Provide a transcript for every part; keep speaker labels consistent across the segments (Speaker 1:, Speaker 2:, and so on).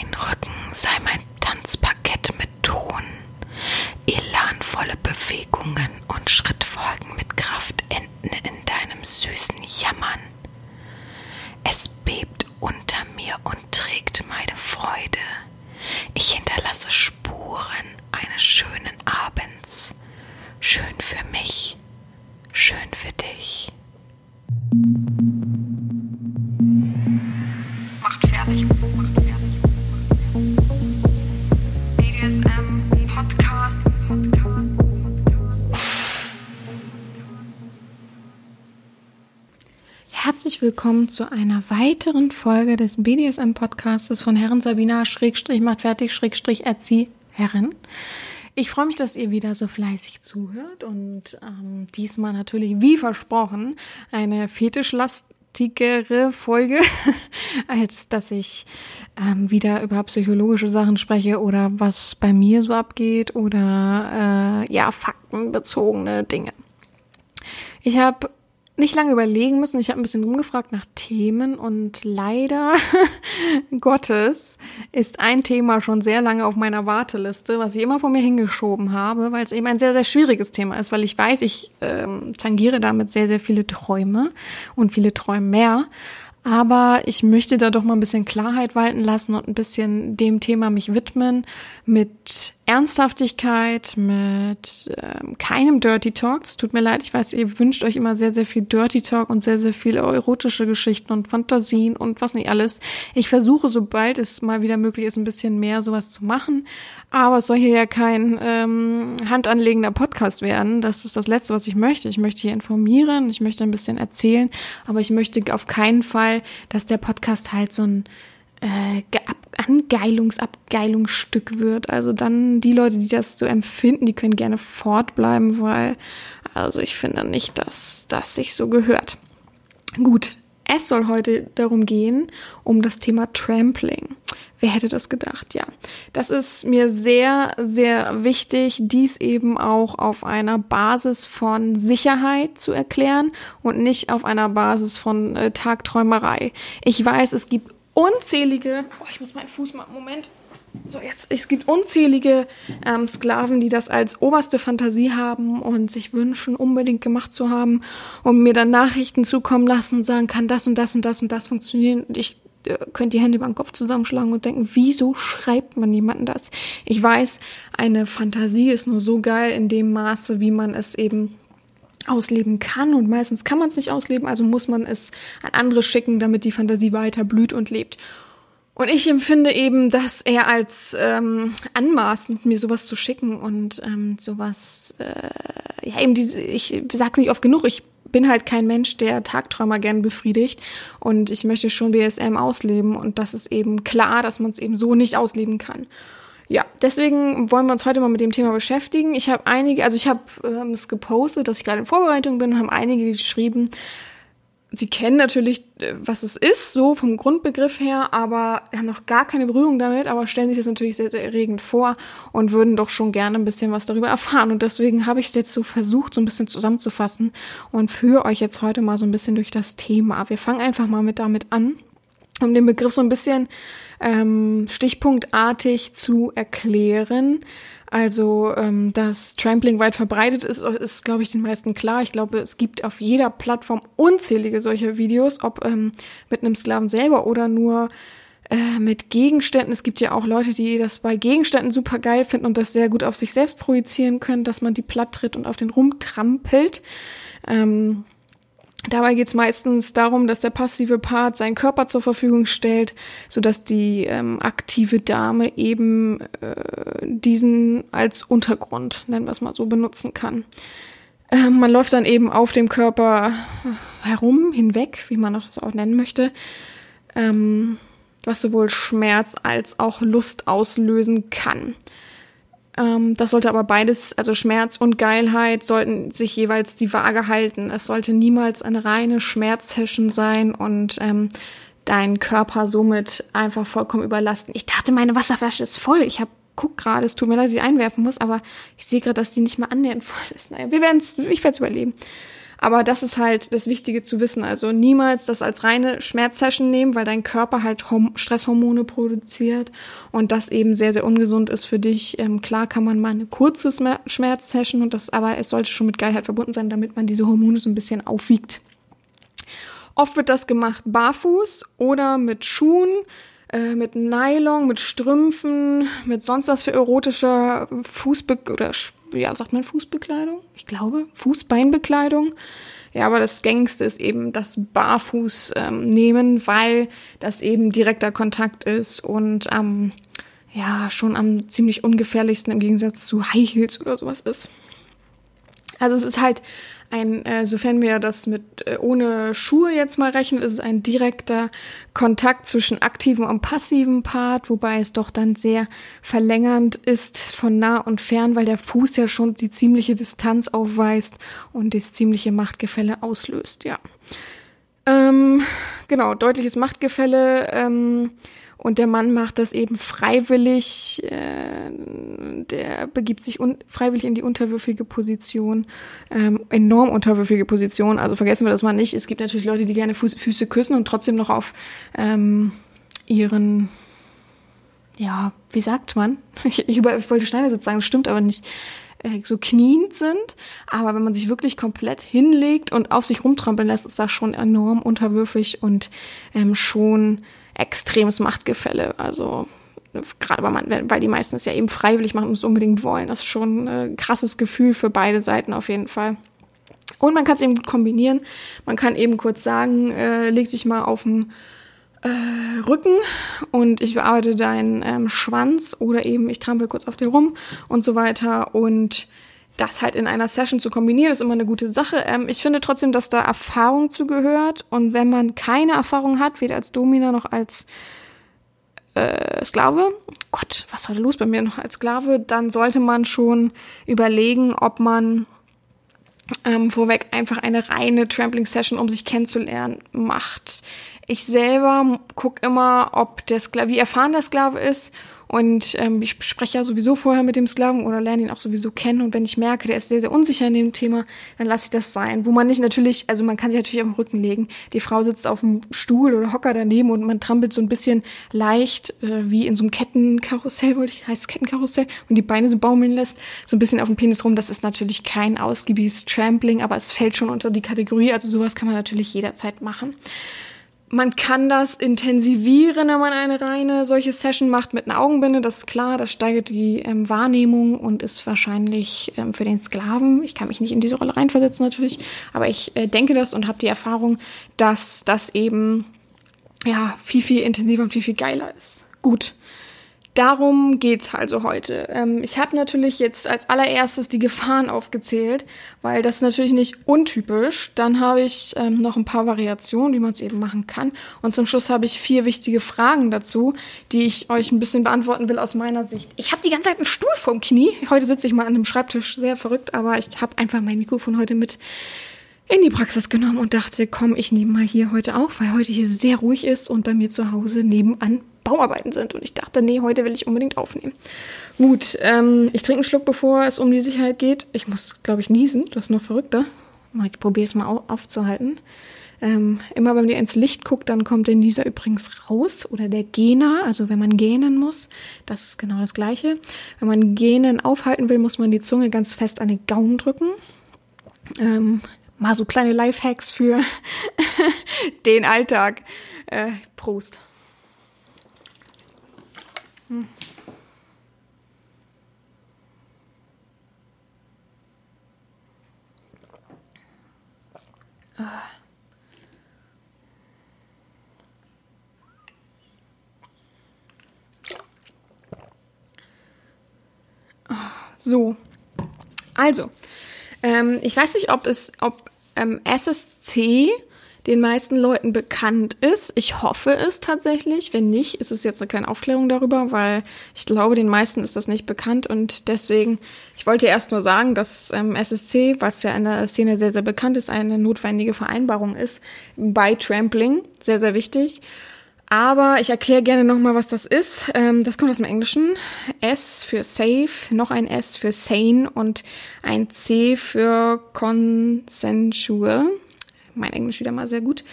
Speaker 1: Dein Rücken sei mein Tanzparkett mit Ton, elanvolle Bewegungen und Schrittfolgen mit Kraft enden in deinem süßen Jammern. Es bebt unter mir und trägt meine Freude. Ich hinterlasse Spuren eines schönen Abends. Schön für mich, schön für dich.
Speaker 2: Herzlich willkommen zu einer weiteren Folge des BDSM-Podcastes von Herren Sabina Schrägstrich macht fertig Schrägstrich erzieh Herren. Ich freue mich, dass ihr wieder so fleißig zuhört und ähm, diesmal natürlich, wie versprochen, eine fetischlastigere Folge, als dass ich ähm, wieder über psychologische Sachen spreche oder was bei mir so abgeht oder äh, ja, faktenbezogene Dinge. Ich habe nicht lange überlegen müssen. Ich habe ein bisschen rumgefragt nach Themen und leider Gottes ist ein Thema schon sehr lange auf meiner Warteliste, was ich immer vor mir hingeschoben habe, weil es eben ein sehr, sehr schwieriges Thema ist, weil ich weiß, ich ähm, tangiere damit sehr, sehr viele Träume und viele Träume mehr. Aber ich möchte da doch mal ein bisschen Klarheit walten lassen und ein bisschen dem Thema mich widmen mit Ernsthaftigkeit, mit ähm, keinem Dirty Talk. Es tut mir leid, ich weiß, ihr wünscht euch immer sehr, sehr viel Dirty Talk und sehr, sehr viele erotische Geschichten und Fantasien und was nicht alles. Ich versuche, sobald es mal wieder möglich ist, ein bisschen mehr sowas zu machen. Aber es soll hier ja kein ähm, handanlegender Podcast werden. Das ist das Letzte, was ich möchte. Ich möchte hier informieren, ich möchte ein bisschen erzählen, aber ich möchte auf keinen Fall, dass der Podcast halt so ein äh, Angeilungsabgeilungsstück wird. Also dann die Leute, die das so empfinden, die können gerne fortbleiben, weil also ich finde nicht, dass das sich so gehört. Gut, es soll heute darum gehen, um das Thema Trampling. Wer hätte das gedacht? Ja, das ist mir sehr, sehr wichtig, dies eben auch auf einer Basis von Sicherheit zu erklären und nicht auf einer Basis von äh, Tagträumerei. Ich weiß, es gibt unzählige, oh, ich muss meinen Fuß mal, Moment. So, jetzt, es gibt unzählige ähm, Sklaven, die das als oberste Fantasie haben und sich wünschen, unbedingt gemacht zu haben und mir dann Nachrichten zukommen lassen und sagen, kann das und das und das und das funktionieren. Und ich äh, könnte die Hände über den Kopf zusammenschlagen und denken, wieso schreibt man jemanden das? Ich weiß, eine Fantasie ist nur so geil in dem Maße, wie man es eben ausleben kann und meistens kann man es nicht ausleben, also muss man es an andere schicken, damit die Fantasie weiter blüht und lebt. Und ich empfinde eben, dass er als ähm, anmaßend, mir sowas zu schicken und ähm, sowas, äh, ja eben diese, ich sag's nicht oft genug, ich bin halt kein Mensch, der Tagträumer gern befriedigt und ich möchte schon BSM ausleben und das ist eben klar, dass man es eben so nicht ausleben kann. Ja, deswegen wollen wir uns heute mal mit dem Thema beschäftigen. Ich habe einige, also ich habe ähm, es gepostet, dass ich gerade in Vorbereitung bin und haben einige geschrieben, sie kennen natürlich, äh, was es ist, so vom Grundbegriff her, aber haben noch gar keine Berührung damit, aber stellen sich das natürlich sehr, sehr erregend vor und würden doch schon gerne ein bisschen was darüber erfahren. Und deswegen habe ich es jetzt so versucht, so ein bisschen zusammenzufassen und führe euch jetzt heute mal so ein bisschen durch das Thema. Wir fangen einfach mal mit damit an, um den Begriff so ein bisschen ähm, stichpunktartig zu erklären. Also, ähm, dass Trampling weit verbreitet ist, ist, glaube ich, den meisten klar. Ich glaube, es gibt auf jeder Plattform unzählige solcher Videos, ob ähm, mit einem Sklaven selber oder nur äh, mit Gegenständen. Es gibt ja auch Leute, die das bei Gegenständen super geil finden und das sehr gut auf sich selbst projizieren können, dass man die platt tritt und auf den rumtrampelt. Ähm, Dabei geht es meistens darum, dass der passive Part seinen Körper zur Verfügung stellt, sodass die ähm, aktive Dame eben äh, diesen als Untergrund, nennen wir es mal so, benutzen kann. Äh, man läuft dann eben auf dem Körper herum, hinweg, wie man das auch nennen möchte, ähm, was sowohl Schmerz als auch Lust auslösen kann. Ähm, das sollte aber beides, also Schmerz und Geilheit, sollten sich jeweils die Waage halten. Es sollte niemals eine reine Schmerzsession sein und ähm, deinen Körper somit einfach vollkommen überlasten. Ich dachte, meine Wasserflasche ist voll. Ich habe guck gerade, es tut mir leid, dass ich einwerfen muss, aber ich sehe gerade, dass die nicht mal annähernd voll ist. Naja, wir werden es, ich werde es überleben. Aber das ist halt das Wichtige zu wissen. Also niemals das als reine Schmerzsession nehmen, weil dein Körper halt Stresshormone produziert und das eben sehr, sehr ungesund ist für dich. Ähm, klar kann man mal eine kurze Schmerzsession und das, aber es sollte schon mit Geilheit verbunden sein, damit man diese Hormone so ein bisschen aufwiegt. Oft wird das gemacht barfuß oder mit Schuhen, äh, mit Nylon, mit Strümpfen, mit sonst was für erotische Fußbe oder ja, sagt man Fußbekleidung? Ich glaube, Fußbeinbekleidung. Ja, aber das gängigste ist eben das Barfuß ähm, nehmen, weil das eben direkter Kontakt ist und ähm, ja schon am ziemlich ungefährlichsten im Gegensatz zu High Heels oder sowas ist. Also es ist halt ein, äh, sofern wir das mit äh, ohne Schuhe jetzt mal rechnen, ist es ein direkter Kontakt zwischen aktivem und passivem Part, wobei es doch dann sehr verlängernd ist von nah und fern, weil der Fuß ja schon die ziemliche Distanz aufweist und das ziemliche Machtgefälle auslöst, ja. Ähm, genau, deutliches Machtgefälle. Ähm, und der Mann macht das eben freiwillig, äh, der begibt sich freiwillig in die unterwürfige Position, ähm, enorm unterwürfige Position. Also vergessen wir das mal nicht. Es gibt natürlich Leute, die gerne Fuß, Füße küssen und trotzdem noch auf ähm, ihren, ja, wie sagt man? Ich, ich, ich wollte Schneidersitz sagen, das stimmt aber nicht äh, so kniend sind. Aber wenn man sich wirklich komplett hinlegt und auf sich rumtrampeln lässt, ist das schon enorm unterwürfig und ähm, schon extremes Machtgefälle. Also gerade weil, man, weil die meisten es ja eben freiwillig machen und es unbedingt wollen. Das ist schon ein krasses Gefühl für beide Seiten auf jeden Fall. Und man kann es eben gut kombinieren. Man kann eben kurz sagen, äh, leg dich mal auf den äh, Rücken und ich bearbeite deinen ähm, Schwanz oder eben ich trampel kurz auf dir rum und so weiter und das halt in einer Session zu kombinieren, ist immer eine gute Sache. Ähm, ich finde trotzdem, dass da Erfahrung zugehört. Und wenn man keine Erfahrung hat, weder als Domina noch als äh, Sklave, Gott, was war los bei mir noch als Sklave, dann sollte man schon überlegen, ob man ähm, vorweg einfach eine reine Trampling-Session, um sich kennenzulernen, macht. Ich selber gucke immer, ob der Sklave, wie erfahren der Sklave ist und ähm, ich spreche ja sowieso vorher mit dem Sklaven oder lerne ihn auch sowieso kennen. Und wenn ich merke, der ist sehr, sehr unsicher in dem Thema, dann lasse ich das sein. Wo man nicht natürlich, also man kann sich natürlich am Rücken legen. Die Frau sitzt auf dem Stuhl oder Hocker daneben und man trampelt so ein bisschen leicht, äh, wie in so einem Kettenkarussell, wollte ich, heißt Kettenkarussell, und die Beine so baumeln lässt, so ein bisschen auf dem Penis rum. Das ist natürlich kein ausgiebiges Trampling, aber es fällt schon unter die Kategorie. Also sowas kann man natürlich jederzeit machen. Man kann das intensivieren, wenn man eine reine solche Session macht mit einer Augenbinde, das ist klar, das steigert die ähm, Wahrnehmung und ist wahrscheinlich ähm, für den Sklaven, ich kann mich nicht in diese Rolle reinversetzen natürlich, aber ich äh, denke das und habe die Erfahrung, dass das eben ja viel, viel intensiver und viel, viel geiler ist. Gut. Darum geht's also heute. Ähm, ich habe natürlich jetzt als allererstes die Gefahren aufgezählt, weil das ist natürlich nicht untypisch. Dann habe ich ähm, noch ein paar Variationen, wie man es eben machen kann. Und zum Schluss habe ich vier wichtige Fragen dazu, die ich euch ein bisschen beantworten will aus meiner Sicht. Ich habe die ganze Zeit einen Stuhl vorm Knie. Heute sitze ich mal an einem Schreibtisch, sehr verrückt, aber ich habe einfach mein Mikrofon heute mit in die Praxis genommen und dachte, komm, ich nehme mal hier heute auf, weil heute hier sehr ruhig ist und bei mir zu Hause nebenan Bauarbeiten sind. Und ich dachte, nee, heute will ich unbedingt aufnehmen. Gut, ähm, ich trinke einen Schluck, bevor es um die Sicherheit geht. Ich muss, glaube ich, niesen. Das ist noch verrückter. Ich probiere es mal aufzuhalten. Ähm, immer wenn ihr ins Licht guckt, dann kommt der Nieser übrigens raus. Oder der Gena, also wenn man gähnen muss. Das ist genau das Gleiche. Wenn man Gähnen aufhalten will, muss man die Zunge ganz fest an den Gaumen drücken. Ähm, mal so kleine Lifehacks für den Alltag. Äh, Prost. So, also, ähm, ich weiß nicht, ob es, ob ähm, SSC den meisten Leuten bekannt ist. Ich hoffe es tatsächlich. Wenn nicht, ist es jetzt eine kleine Aufklärung darüber, weil ich glaube, den meisten ist das nicht bekannt und deswegen, ich wollte erst nur sagen, dass ähm, SSC, was ja in der Szene sehr, sehr bekannt ist, eine notwendige Vereinbarung ist bei Trampling. Sehr, sehr wichtig. Aber ich erkläre gerne nochmal, was das ist. Ähm, das kommt aus dem Englischen. S für safe, noch ein S für sane und ein C für consensual. Mein Englisch wieder mal sehr gut.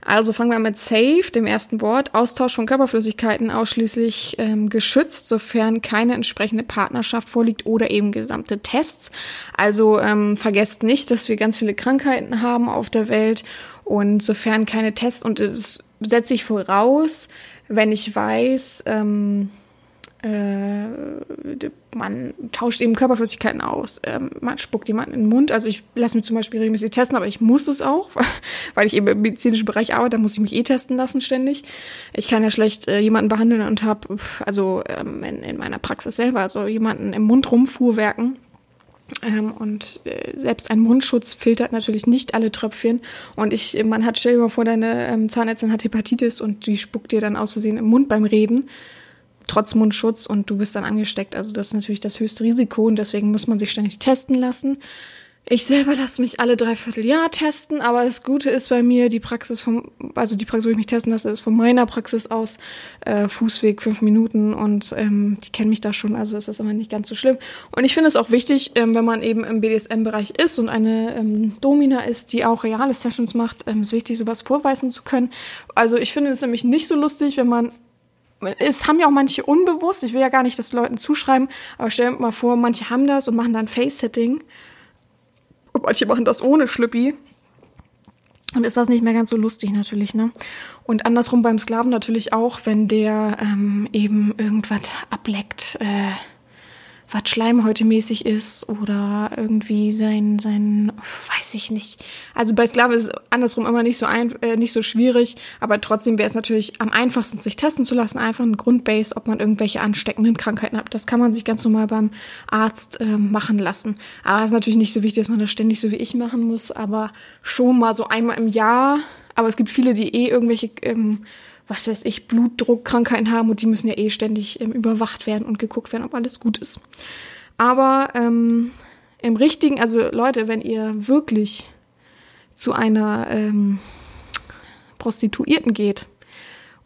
Speaker 2: Also fangen wir mit safe, dem ersten Wort. Austausch von Körperflüssigkeiten ausschließlich ähm, geschützt, sofern keine entsprechende Partnerschaft vorliegt oder eben gesamte Tests. Also ähm, vergesst nicht, dass wir ganz viele Krankheiten haben auf der Welt und sofern keine Tests und es setze ich voraus, wenn ich weiß, ähm, äh, man tauscht eben Körperflüssigkeiten aus, ähm, man spuckt jemanden in den Mund. Also ich lasse mich zum Beispiel regelmäßig testen, aber ich muss es auch, weil ich eben im medizinischen Bereich arbeite, da muss ich mich eh testen lassen ständig. Ich kann ja schlecht äh, jemanden behandeln und habe, also ähm, in, in meiner Praxis selber, also jemanden im Mund rumfuhrwerken. Ähm, und äh, selbst ein Mundschutz filtert natürlich nicht alle Tröpfchen. Und ich, man hat, stell dir mal vor, deine ähm, Zahnärztin hat Hepatitis und die spuckt dir dann aus Versehen im Mund beim Reden trotz Mundschutz und du bist dann angesteckt. Also das ist natürlich das höchste Risiko und deswegen muss man sich ständig testen lassen. Ich selber lasse mich alle dreiviertel Jahr testen, aber das Gute ist bei mir, die Praxis vom, also die Praxis, wo ich mich testen lasse, ist von meiner Praxis aus äh, Fußweg fünf Minuten und ähm, die kennen mich da schon, also ist das immer nicht ganz so schlimm. Und ich finde es auch wichtig, ähm, wenn man eben im BDSM-Bereich ist und eine ähm, Domina ist, die auch reale Sessions macht, ähm, ist wichtig, sowas vorweisen zu können. Also ich finde es nämlich nicht so lustig, wenn man es haben ja auch manche unbewusst, ich will ja gar nicht das Leuten zuschreiben, aber stell dir mal vor, manche haben das und machen dann Face-Setting. Und manche machen das ohne Schlüppi. Und ist das nicht mehr ganz so lustig natürlich, ne? Und andersrum beim Sklaven natürlich auch, wenn der ähm, eben irgendwas ableckt, äh, was schleimhäutemäßig ist oder irgendwie sein, sein, weiß ich nicht. Also bei Sklaven ist es andersrum immer nicht so ein, äh, nicht so schwierig, aber trotzdem wäre es natürlich am einfachsten, sich testen zu lassen, einfach ein Grundbase, ob man irgendwelche ansteckenden Krankheiten hat. Das kann man sich ganz normal beim Arzt äh, machen lassen. Aber es ist natürlich nicht so wichtig, dass man das ständig so wie ich machen muss, aber schon mal so einmal im Jahr. Aber es gibt viele, die eh irgendwelche ähm, was weiß ich, Blutdruckkrankheiten haben und die müssen ja eh ständig ähm, überwacht werden und geguckt werden, ob alles gut ist. Aber ähm, im richtigen, also Leute, wenn ihr wirklich zu einer ähm, Prostituierten geht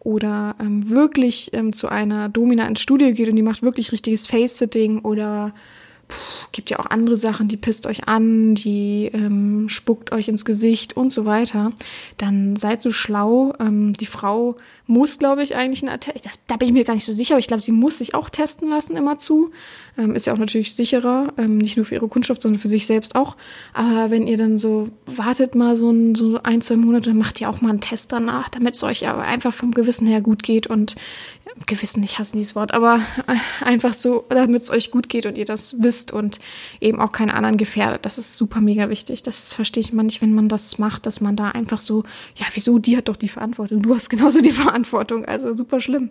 Speaker 2: oder ähm, wirklich ähm, zu einer Domina ins Studio geht und die macht wirklich richtiges Face-Sitting oder Puh, gibt ja auch andere Sachen, die pisst euch an, die ähm, spuckt euch ins Gesicht und so weiter, dann seid so schlau. Ähm, die Frau muss, glaube ich, eigentlich einen Attest, das, da bin ich mir gar nicht so sicher, aber ich glaube, sie muss sich auch testen lassen immer zu. Ähm, ist ja auch natürlich sicherer, ähm, nicht nur für ihre Kundschaft, sondern für sich selbst auch. Aber wenn ihr dann so, wartet mal so ein, so ein, zwei Monate, dann macht ihr auch mal einen Test danach, damit es euch aber einfach vom Gewissen her gut geht und Gewissen, ich hasse dieses Wort, aber äh, einfach so, damit es euch gut geht und ihr das wisst und eben auch keine anderen gefährdet. Das ist super mega wichtig. Das verstehe ich immer nicht, wenn man das macht, dass man da einfach so, ja, wieso, die hat doch die Verantwortung. Du hast genauso die Verantwortung. Also super schlimm.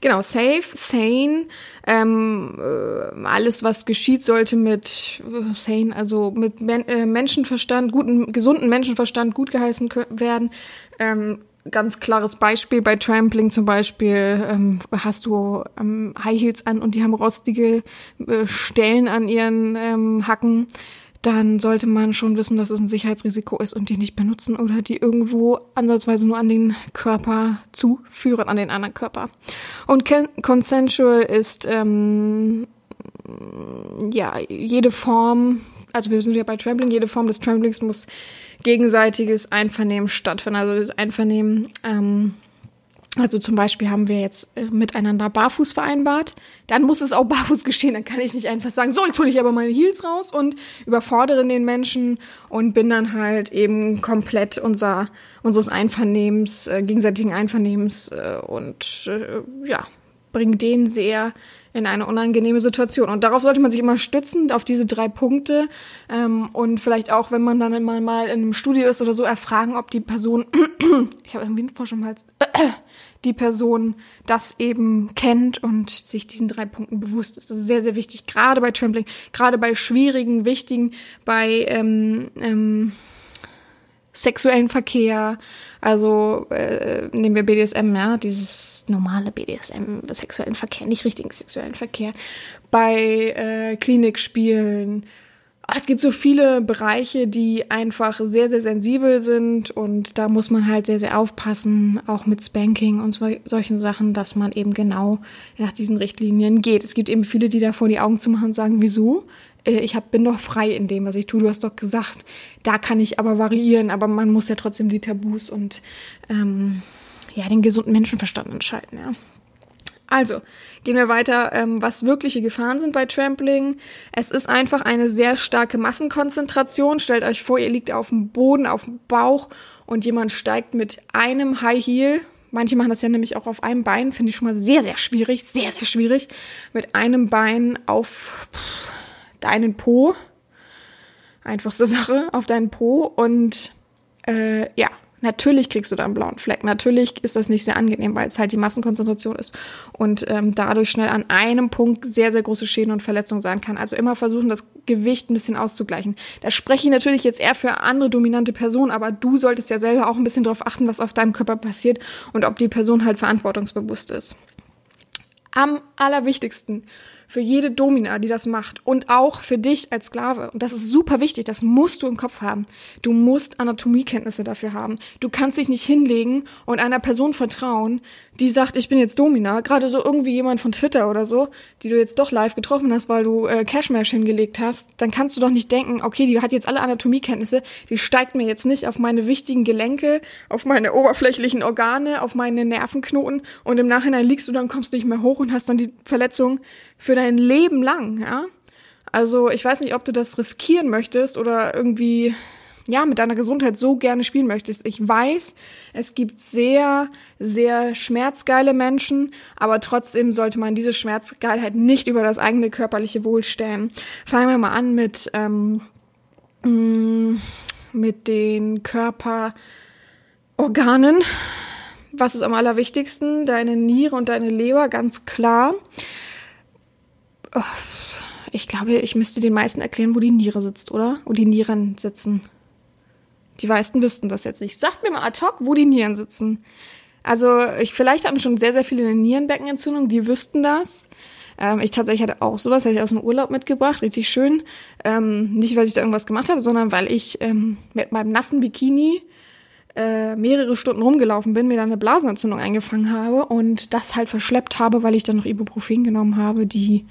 Speaker 2: Genau, safe, sane, ähm, äh, alles, was geschieht, sollte mit äh, sane, also mit Men äh, Menschenverstand, guten, gesunden Menschenverstand gut geheißen werden. Ähm, ganz klares Beispiel bei Trampling zum Beispiel ähm, hast du ähm, High Heels an und die haben rostige äh, Stellen an ihren ähm, Hacken, dann sollte man schon wissen, dass es ein Sicherheitsrisiko ist und die nicht benutzen oder die irgendwo ansatzweise nur an den Körper zuführen, an den anderen Körper. Und consensual ist ähm, ja jede Form, also wir sind ja bei Trampling, jede Form des Tramplings muss gegenseitiges Einvernehmen stattfinden. Also das Einvernehmen, ähm, also zum Beispiel haben wir jetzt äh, miteinander barfuß vereinbart, dann muss es auch barfuß geschehen. Dann kann ich nicht einfach sagen, so, jetzt hole ich aber meine Heels raus und überfordere den Menschen und bin dann halt eben komplett unser, unseres Einvernehmens, äh, gegenseitigen Einvernehmens äh, und äh, ja, bringe den sehr in eine unangenehme Situation. Und darauf sollte man sich immer stützen, auf diese drei Punkte. Ähm, und vielleicht auch, wenn man dann immer mal in einem Studio ist oder so, erfragen, ob die Person, ich habe irgendwie einen Frosch im Hals, die Person das eben kennt und sich diesen drei Punkten bewusst ist. Das ist sehr, sehr wichtig, gerade bei Trampling, gerade bei schwierigen, wichtigen, bei ähm, ähm, sexuellen Verkehr, also äh, nehmen wir BDSM, ja, dieses normale BDSM, sexuellen Verkehr, nicht richtigen sexuellen Verkehr, bei äh, Klinikspielen, es gibt so viele Bereiche, die einfach sehr, sehr sensibel sind und da muss man halt sehr, sehr aufpassen, auch mit Spanking und so, solchen Sachen, dass man eben genau nach diesen Richtlinien geht. Es gibt eben viele, die davor die Augen zu machen und sagen, wieso? Äh, ich hab, bin doch frei in dem, was ich tue. Du hast doch gesagt, da kann ich aber variieren, aber man muss ja trotzdem die Tabus und ähm, ja, den gesunden Menschenverstand entscheiden, ja. Also, gehen wir weiter, ähm, was wirkliche Gefahren sind bei Trampling. Es ist einfach eine sehr starke Massenkonzentration. Stellt euch vor, ihr liegt auf dem Boden, auf dem Bauch und jemand steigt mit einem High Heel. Manche machen das ja nämlich auch auf einem Bein, finde ich schon mal sehr, sehr schwierig, sehr, sehr schwierig. Mit einem Bein auf deinen Po. Einfachste Sache, auf deinen Po und äh, ja, Natürlich kriegst du da einen blauen Fleck. Natürlich ist das nicht sehr angenehm, weil es halt die Massenkonzentration ist und ähm, dadurch schnell an einem Punkt sehr, sehr große Schäden und Verletzungen sein kann. Also immer versuchen, das Gewicht ein bisschen auszugleichen. Da spreche ich natürlich jetzt eher für andere dominante Personen, aber du solltest ja selber auch ein bisschen darauf achten, was auf deinem Körper passiert und ob die Person halt verantwortungsbewusst ist. Am allerwichtigsten für jede Domina, die das macht und auch für dich als Sklave. Und das ist super wichtig, das musst du im Kopf haben. Du musst Anatomiekenntnisse dafür haben. Du kannst dich nicht hinlegen und einer Person vertrauen, die sagt, ich bin jetzt Domina, gerade so irgendwie jemand von Twitter oder so, die du jetzt doch live getroffen hast, weil du äh, Cashmash hingelegt hast, dann kannst du doch nicht denken, okay, die hat jetzt alle Anatomiekenntnisse, die steigt mir jetzt nicht auf meine wichtigen Gelenke, auf meine oberflächlichen Organe, auf meine Nervenknoten und im Nachhinein liegst du dann, kommst nicht mehr hoch und hast dann die Verletzung für dein Leben lang, ja. Also ich weiß nicht, ob du das riskieren möchtest oder irgendwie ja, mit deiner Gesundheit so gerne spielen möchtest. Ich weiß, es gibt sehr, sehr schmerzgeile Menschen, aber trotzdem sollte man diese Schmerzgeilheit nicht über das eigene körperliche Wohl stellen. Fangen wir mal an mit, ähm, mm, mit den Körperorganen. Was ist am allerwichtigsten? Deine Niere und deine Leber, ganz klar. Oh, ich glaube, ich müsste den meisten erklären, wo die Niere sitzt, oder? Wo die Nieren sitzen. Die meisten wüssten das jetzt nicht. Sagt mir mal ad hoc, wo die Nieren sitzen. Also ich, vielleicht hatten schon sehr, sehr viele eine Nierenbeckenentzündung, die wüssten das. Ähm, ich tatsächlich hatte auch sowas, hatte ich aus dem Urlaub mitgebracht, richtig schön. Ähm, nicht, weil ich da irgendwas gemacht habe, sondern weil ich ähm, mit meinem nassen Bikini äh, mehrere Stunden rumgelaufen bin, mir dann eine Blasenentzündung eingefangen habe und das halt verschleppt habe, weil ich dann noch Ibuprofen genommen habe, die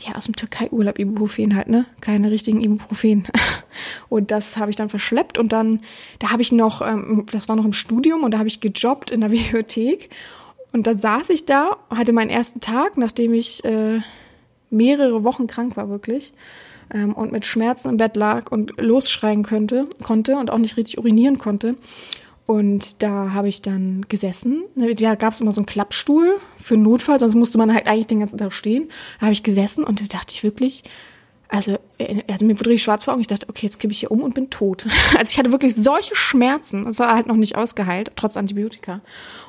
Speaker 2: ja, aus dem Türkei-Urlaub Ibuprofen halt, ne? Keine richtigen Ibuprofen. Und das habe ich dann verschleppt und dann, da habe ich noch, ähm, das war noch im Studium und da habe ich gejobbt in der Videothek. Und dann saß ich da, hatte meinen ersten Tag, nachdem ich äh, mehrere Wochen krank war, wirklich. Ähm, und mit Schmerzen im Bett lag und losschreien könnte, konnte und auch nicht richtig urinieren konnte. Und da habe ich dann gesessen. Da gab es immer so einen Klappstuhl für Notfall, sonst musste man halt eigentlich den ganzen Tag stehen. Da habe ich gesessen und da dachte ich wirklich, also, äh, also mir wurde richtig schwarz vor Augen. Ich dachte, okay, jetzt kippe ich hier um und bin tot. Also ich hatte wirklich solche Schmerzen. Das war halt noch nicht ausgeheilt, trotz Antibiotika.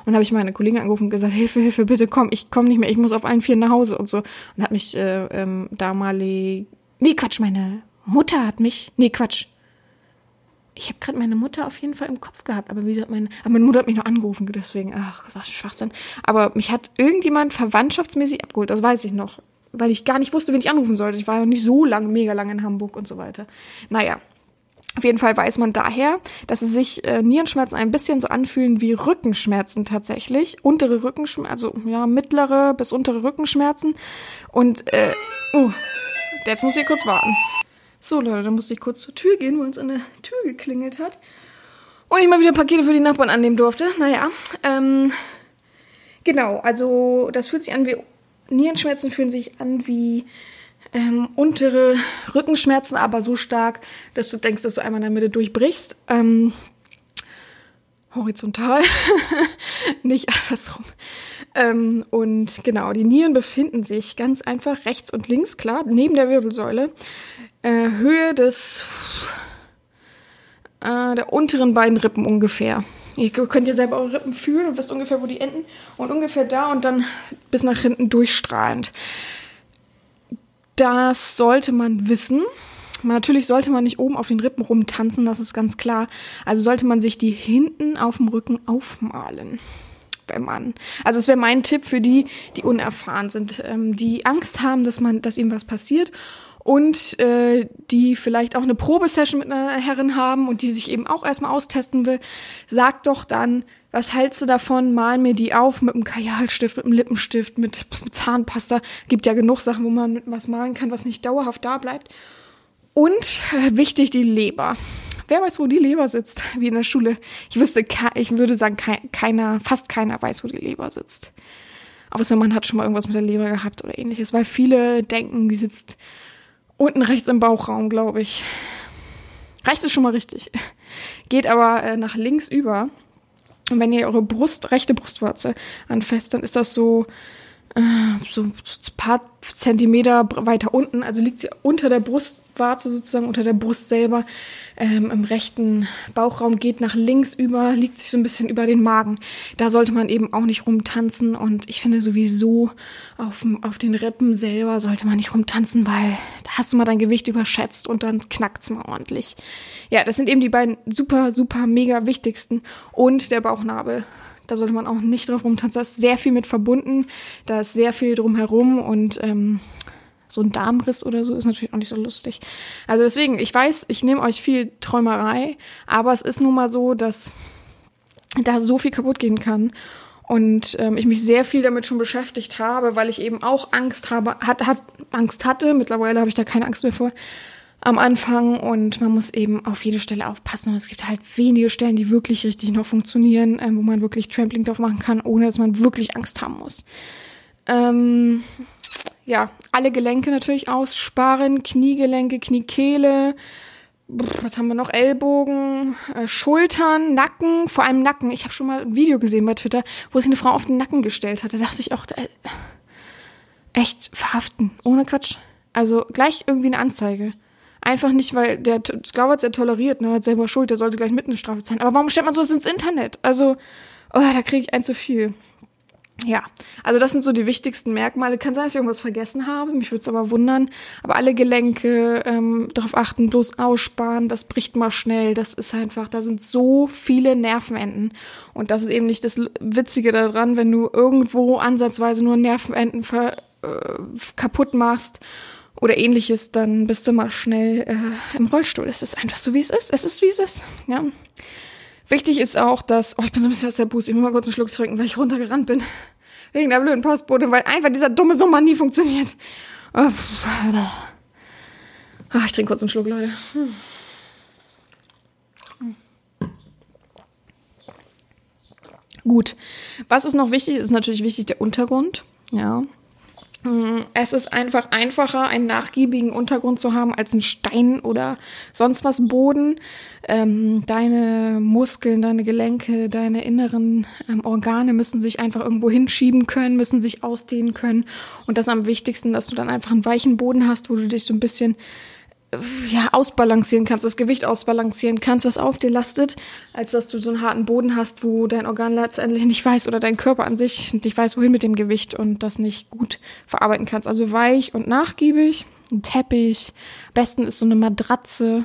Speaker 2: Und habe ich meine Kollegin angerufen und gesagt, Hilfe, Hilfe, bitte komm, ich komme nicht mehr, ich muss auf allen vier nach Hause und so. Und hat mich äh, ähm, damalig, nee, Quatsch, meine Mutter hat mich, nee, Quatsch, ich habe gerade meine Mutter auf jeden Fall im Kopf gehabt, aber wie gesagt, meine, aber meine Mutter hat mich noch angerufen, deswegen, ach, was Schwachsinn. Aber mich hat irgendjemand verwandtschaftsmäßig abgeholt, das weiß ich noch, weil ich gar nicht wusste, wen ich anrufen sollte. Ich war ja nicht so lang, mega lang in Hamburg und so weiter. Naja, auf jeden Fall weiß man daher, dass es sich äh, Nierenschmerzen ein bisschen so anfühlen wie Rückenschmerzen tatsächlich. Untere Rückenschmerzen, also ja, mittlere bis untere Rückenschmerzen. Und, äh, oh, jetzt muss ich kurz warten. So, Leute, da musste ich kurz zur Tür gehen, weil uns an der Tür geklingelt hat. Und ich mal wieder Pakete für die Nachbarn annehmen durfte. Naja, ähm, genau, also das fühlt sich an wie, Nierenschmerzen fühlen sich an wie ähm, untere Rückenschmerzen, aber so stark, dass du denkst, dass du einmal in der Mitte durchbrichst. Ähm, horizontal, nicht andersrum. Ähm, und genau, die Nieren befinden sich ganz einfach rechts und links, klar, neben der Wirbelsäule äh, Höhe des äh, der unteren beiden Rippen ungefähr. Ihr könnt ihr selber eure Rippen fühlen und wisst ungefähr, wo die enden. Und ungefähr da und dann bis nach hinten durchstrahlend. Das sollte man wissen. Natürlich sollte man nicht oben auf den Rippen rumtanzen, das ist ganz klar. Also sollte man sich die hinten auf dem Rücken aufmalen. Wenn man, also es wäre mein Tipp für die, die unerfahren sind, ähm, die Angst haben, dass man, dass ihnen was passiert und äh, die vielleicht auch eine Probesession mit einer Herrin haben und die sich eben auch erstmal austesten will, sag doch dann, was hältst du davon? Mal mir die auf mit einem Kajalstift, mit einem Lippenstift, mit Zahnpasta. Gibt ja genug Sachen, wo man mit was malen kann, was nicht dauerhaft da bleibt. Und äh, wichtig, die Leber. Wer weiß, wo die Leber sitzt, wie in der Schule. Ich wüsste, ich würde sagen, keiner, fast keiner weiß, wo die Leber sitzt. Außer man hat schon mal irgendwas mit der Leber gehabt oder ähnliches, weil viele denken, die sitzt unten rechts im Bauchraum, glaube ich. Rechts ist schon mal richtig. Geht aber äh, nach links über. Und wenn ihr eure Brust, rechte Brustwarze anfasst, dann ist das so so ein paar Zentimeter weiter unten, also liegt sie unter der Brustwarze sozusagen, unter der Brust selber, ähm, im rechten Bauchraum, geht nach links über, liegt sich so ein bisschen über den Magen. Da sollte man eben auch nicht rumtanzen und ich finde sowieso auf, auf den Rippen selber sollte man nicht rumtanzen, weil da hast du mal dein Gewicht überschätzt und dann knackt's mal ordentlich. Ja, das sind eben die beiden super, super, mega wichtigsten und der Bauchnabel. Da sollte man auch nicht drauf rumtanzen. Da ist sehr viel mit verbunden. Da ist sehr viel drumherum und ähm, so ein Darmriss oder so ist natürlich auch nicht so lustig. Also deswegen, ich weiß, ich nehme euch viel Träumerei, aber es ist nun mal so, dass da so viel kaputt gehen kann und ähm, ich mich sehr viel damit schon beschäftigt habe, weil ich eben auch Angst habe, hat, hat Angst hatte. Mittlerweile habe ich da keine Angst mehr vor am Anfang und man muss eben auf jede Stelle aufpassen. Und es gibt halt wenige Stellen, die wirklich richtig noch funktionieren, ähm, wo man wirklich Trampling drauf machen kann, ohne dass man wirklich Angst haben muss. Ähm, ja, alle Gelenke natürlich aussparen, Kniegelenke, Kniekehle, was haben wir noch? Ellbogen, äh, Schultern, Nacken, vor allem Nacken. Ich habe schon mal ein Video gesehen bei Twitter, wo sich eine Frau auf den Nacken gestellt hat. Da dachte ich auch, äh, echt verhaften, ohne Quatsch. Also gleich irgendwie eine Anzeige. Einfach nicht, weil der Sklave hat es ja toleriert, ne, hat selber Schuld, der sollte gleich mit eine Strafe zahlen. Aber warum stellt man sowas ins Internet? Also, oh, da kriege ich ein zu viel. Ja, also das sind so die wichtigsten Merkmale. Kann sein, dass ich irgendwas vergessen habe, mich würde es aber wundern. Aber alle Gelenke, ähm, darauf achten, bloß aussparen, das bricht mal schnell. Das ist einfach, da sind so viele Nervenenden. Und das ist eben nicht das Witzige daran, wenn du irgendwo ansatzweise nur Nervenenden ver, äh, kaputt machst oder ähnliches, dann bist du mal schnell äh, im Rollstuhl. Es ist einfach so, wie es ist. Es ist, wie es ist. Ja. Wichtig ist auch, dass, oh, ich bin so ein bisschen aus der Buß, ich muss mal kurz einen Schluck trinken, weil ich runtergerannt bin. Wegen der blöden Postbote, weil einfach dieser dumme Sommer nie funktioniert. Oh, Ach, ich trinke kurz einen Schluck, Leute. Hm. Gut. Was ist noch wichtig? Ist natürlich wichtig der Untergrund. Ja. Hm, es ist einfach einfacher, einen nachgiebigen Untergrund zu haben als einen Stein oder sonst was Boden. Ähm, deine Muskeln, deine Gelenke, deine inneren ähm, Organe müssen sich einfach irgendwo hinschieben können, müssen sich ausdehnen können. Und das am wichtigsten, dass du dann einfach einen weichen Boden hast, wo du dich so ein bisschen ja, ausbalancieren kannst, das Gewicht ausbalancieren kannst, was auf dir lastet, als dass du so einen harten Boden hast, wo dein Organ letztendlich nicht weiß oder dein Körper an sich nicht weiß, wohin mit dem Gewicht und das nicht gut verarbeiten kannst. Also weich und nachgiebig, ein Teppich, am besten ist so eine Matratze,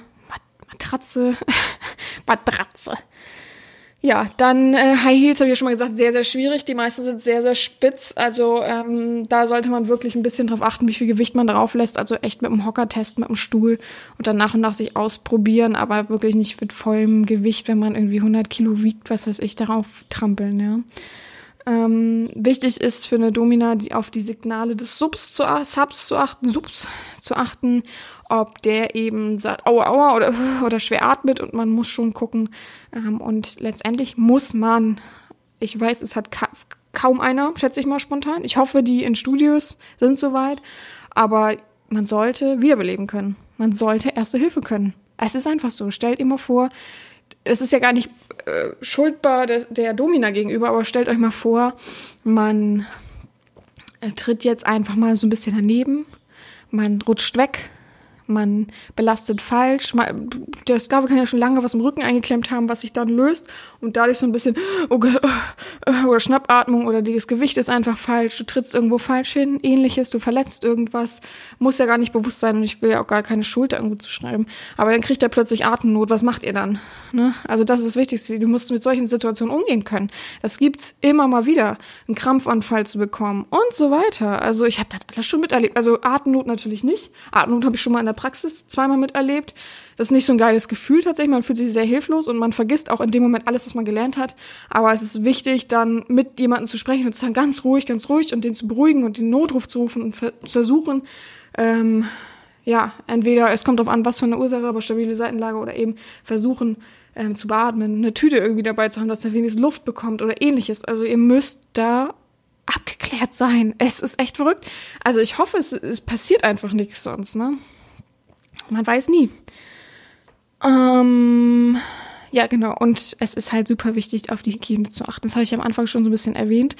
Speaker 2: Matratze, Matratze, ja, dann äh, High Heels habe ich ja schon mal gesagt, sehr, sehr schwierig. Die meisten sind sehr, sehr spitz. Also ähm, da sollte man wirklich ein bisschen drauf achten, wie viel Gewicht man darauf lässt. Also echt mit dem Hocker testen, mit dem Stuhl und dann nach und nach sich ausprobieren, aber wirklich nicht mit vollem Gewicht, wenn man irgendwie 100 Kilo wiegt, was weiß ich, darauf trampeln, ja. Ähm, wichtig ist für eine Domina die, auf die Signale des Subs zu, Subs zu achten, Subs zu achten, ob der eben sagt, aua, aua oder, oder schwer atmet und man muss schon gucken. Ähm, und letztendlich muss man, ich weiß, es hat ka kaum einer, schätze ich mal spontan. Ich hoffe, die in Studios sind soweit, aber man sollte wiederbeleben können. Man sollte Erste Hilfe können. Es ist einfach so. Stellt immer vor, es ist ja gar nicht äh, schuldbar der, der Domina gegenüber, aber stellt euch mal vor, man äh, tritt jetzt einfach mal so ein bisschen daneben, man rutscht weg, man belastet falsch. Der Sklave kann ja schon lange was im Rücken eingeklemmt haben, was sich dann löst und dadurch so ein bisschen, oh Gott, oh, oder Schnappatmung oder das Gewicht ist einfach falsch, du trittst irgendwo falsch hin, ähnliches, du verletzt irgendwas, muss ja gar nicht bewusst sein und ich will ja auch gar keine Schulter irgendwo zu schreiben. Aber dann kriegt er plötzlich Atemnot, was macht ihr dann? Ne? Also das ist das Wichtigste, du musst mit solchen Situationen umgehen können. Das gibt's immer mal wieder, einen Krampfanfall zu bekommen und so weiter. Also ich habe das alles schon miterlebt. Also Atemnot natürlich nicht. Atemnot habe ich schon mal in der Praxis zweimal miterlebt. Das ist nicht so ein geiles Gefühl tatsächlich. Man fühlt sich sehr hilflos und man vergisst auch in dem Moment alles, was man gelernt hat. Aber es ist wichtig, dann mit jemandem zu sprechen und zu sagen, ganz ruhig, ganz ruhig und den zu beruhigen und den Notruf zu rufen und versuchen, ähm, ja, entweder es kommt darauf an, was für eine Ursache, aber stabile Seitenlage oder eben versuchen ähm, zu beatmen, eine Tüte irgendwie dabei zu haben, dass er wenigstens Luft bekommt oder ähnliches. Also ihr müsst da abgeklärt sein. Es ist echt verrückt. Also ich hoffe, es, es passiert einfach nichts sonst, ne? Man weiß nie. Ähm, ja, genau. Und es ist halt super wichtig, auf die Hygiene zu achten. Das habe ich am Anfang schon so ein bisschen erwähnt.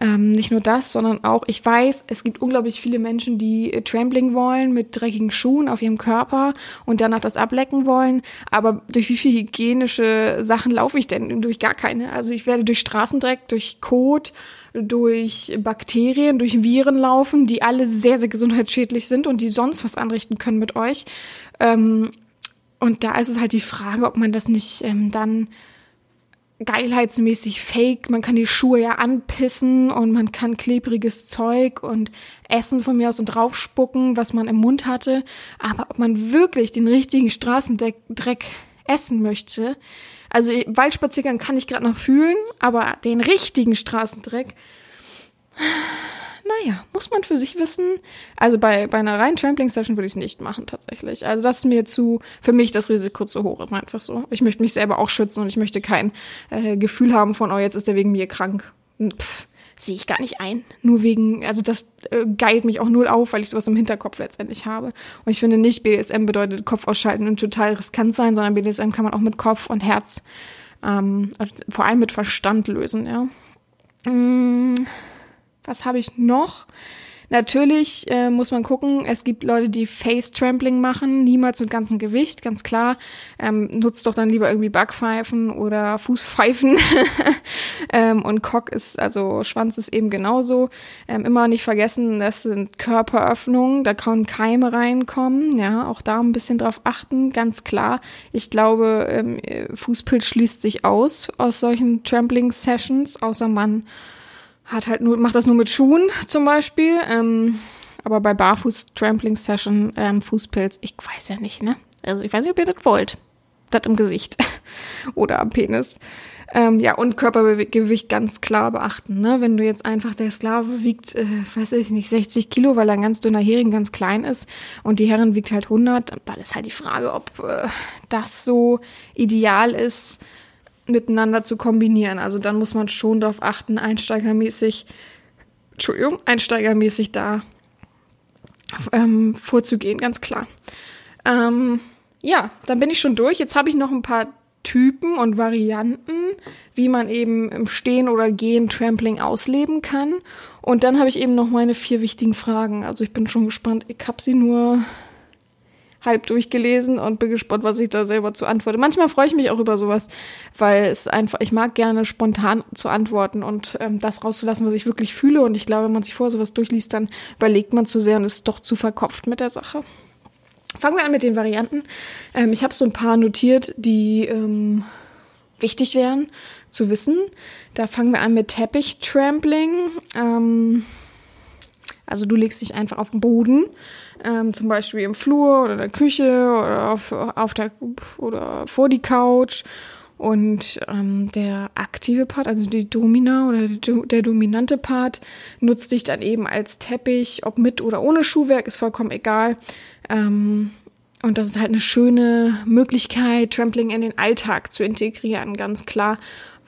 Speaker 2: Ähm, nicht nur das, sondern auch, ich weiß, es gibt unglaublich viele Menschen, die äh, Trampling wollen mit dreckigen Schuhen auf ihrem Körper und danach das ablecken wollen. Aber durch wie viele hygienische Sachen laufe ich denn? Durch gar keine. Also ich werde durch Straßendreck, durch Kot, durch Bakterien, durch Viren laufen, die alle sehr, sehr gesundheitsschädlich sind und die sonst was anrichten können mit euch. Ähm, und da ist es halt die Frage, ob man das nicht ähm, dann geilheitsmäßig fake. Man kann die Schuhe ja anpissen und man kann klebriges Zeug und Essen von mir aus und draufspucken, was man im Mund hatte. Aber ob man wirklich den richtigen Straßendreck essen möchte, also Waldspaziergang kann ich gerade noch fühlen, aber den richtigen Straßendreck, naja, muss man für sich wissen. Also bei, bei einer reinen Trampling-Session würde ich es nicht machen, tatsächlich. Also das ist mir zu, für mich das Risiko zu hoch, ist einfach so. Ich möchte mich selber auch schützen und ich möchte kein äh, Gefühl haben von, oh, jetzt ist er wegen mir krank. Pff, sehe ich gar nicht ein. Nur wegen, also das äh, geilt mich auch null auf, weil ich sowas im Hinterkopf letztendlich habe. Und ich finde nicht, BDSM bedeutet Kopf ausschalten und total riskant sein, sondern BDSM kann man auch mit Kopf und Herz, ähm, also vor allem mit Verstand lösen, ja. Mm was habe ich noch? Natürlich äh, muss man gucken, es gibt Leute, die Face-Trampling machen, niemals mit ganzem Gewicht, ganz klar. Ähm, nutzt doch dann lieber irgendwie Backpfeifen oder Fußpfeifen. ähm, und Cock ist, also Schwanz ist eben genauso. Ähm, immer nicht vergessen, das sind Körperöffnungen, da können Keime reinkommen. Ja, auch da ein bisschen drauf achten, ganz klar. Ich glaube, ähm, Fußpilz schließt sich aus aus solchen Trampling-Sessions, außer man hat halt nur, macht das nur mit Schuhen zum Beispiel. Ähm, aber bei Barfuß-Trampling-Session, ähm, Fußpilz, ich weiß ja nicht, ne? Also ich weiß nicht, ob ihr das wollt. Das im Gesicht. Oder am Penis. Ähm, ja, und Körpergewicht ganz klar beachten, ne? Wenn du jetzt einfach, der Sklave wiegt, äh, weiß ich nicht, 60 Kilo, weil er ein ganz dünner Hering ganz klein ist und die Herren wiegt halt 100, dann ist halt die Frage, ob äh, das so ideal ist, miteinander zu kombinieren. Also dann muss man schon darauf achten, einsteigermäßig, Entschuldigung, einsteigermäßig da ähm, vorzugehen, ganz klar. Ähm, ja, dann bin ich schon durch. Jetzt habe ich noch ein paar Typen und Varianten, wie man eben im Stehen oder Gehen Trampling ausleben kann. Und dann habe ich eben noch meine vier wichtigen Fragen. Also ich bin schon gespannt. Ich habe sie nur halb durchgelesen und bin gespannt, was ich da selber zu antworte. Manchmal freue ich mich auch über sowas, weil es einfach, ich mag gerne spontan zu antworten und ähm, das rauszulassen, was ich wirklich fühle. Und ich glaube, wenn man sich vor sowas durchliest, dann überlegt man zu sehr und ist doch zu verkopft mit der Sache. Fangen wir an mit den Varianten. Ähm, ich habe so ein paar notiert, die ähm, wichtig wären zu wissen. Da fangen wir an mit Teppich-Trampling. Ähm, also du legst dich einfach auf den Boden ähm, zum Beispiel im Flur oder in der Küche oder auf, auf der oder vor die Couch. Und ähm, der aktive Part, also die Domina oder der dominante Part, nutzt dich dann eben als Teppich, ob mit oder ohne Schuhwerk, ist vollkommen egal. Ähm, und das ist halt eine schöne Möglichkeit, Trampling in den Alltag zu integrieren, ganz klar.